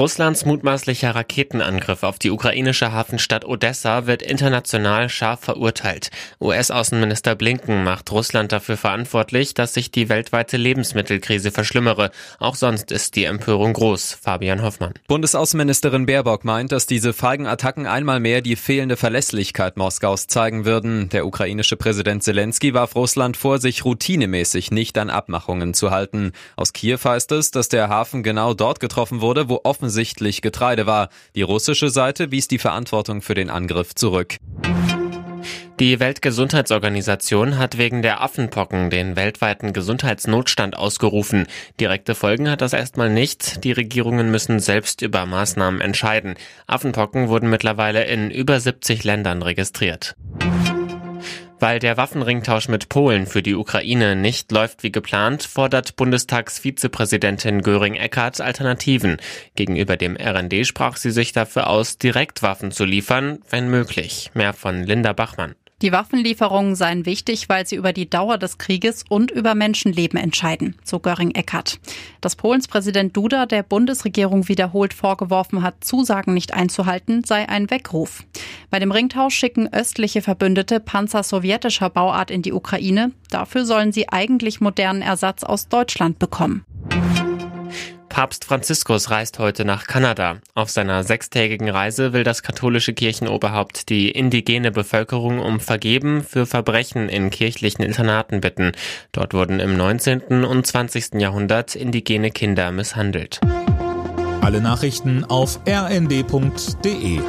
Russlands mutmaßlicher Raketenangriff auf die ukrainische Hafenstadt Odessa wird international scharf verurteilt. US-Außenminister Blinken macht Russland dafür verantwortlich, dass sich die weltweite Lebensmittelkrise verschlimmere. Auch sonst ist die Empörung groß. Fabian Hoffmann. Bundesaußenministerin Baerbock meint, dass diese feigen Attacken einmal mehr die fehlende Verlässlichkeit Moskaus zeigen würden. Der ukrainische Präsident Zelensky warf Russland vor, sich routinemäßig nicht an Abmachungen zu halten. Aus Kiew heißt es, dass der Hafen genau dort getroffen wurde, wo offensichtlich Getreide war. Die russische Seite wies die Verantwortung für den Angriff zurück. Die Weltgesundheitsorganisation hat wegen der Affenpocken den weltweiten Gesundheitsnotstand ausgerufen. Direkte Folgen hat das erstmal nicht. Die Regierungen müssen selbst über Maßnahmen entscheiden. Affenpocken wurden mittlerweile in über 70 Ländern registriert. Weil der Waffenringtausch mit Polen für die Ukraine nicht läuft wie geplant, fordert Bundestagsvizepräsidentin Göring-Eckardt Alternativen. Gegenüber dem RND sprach sie sich dafür aus, direkt Waffen zu liefern, wenn möglich. Mehr von Linda Bachmann. Die Waffenlieferungen seien wichtig, weil sie über die Dauer des Krieges und über Menschenleben entscheiden, so Göring Eckert. Dass Polens Präsident Duda der Bundesregierung wiederholt vorgeworfen hat, Zusagen nicht einzuhalten, sei ein Weckruf. Bei dem Ringtausch schicken östliche Verbündete Panzer sowjetischer Bauart in die Ukraine. Dafür sollen sie eigentlich modernen Ersatz aus Deutschland bekommen. Papst Franziskus reist heute nach Kanada. Auf seiner sechstägigen Reise will das katholische Kirchenoberhaupt die indigene Bevölkerung um Vergeben für Verbrechen in kirchlichen Internaten bitten. Dort wurden im 19. und 20. Jahrhundert indigene Kinder misshandelt. Alle Nachrichten auf rnd.de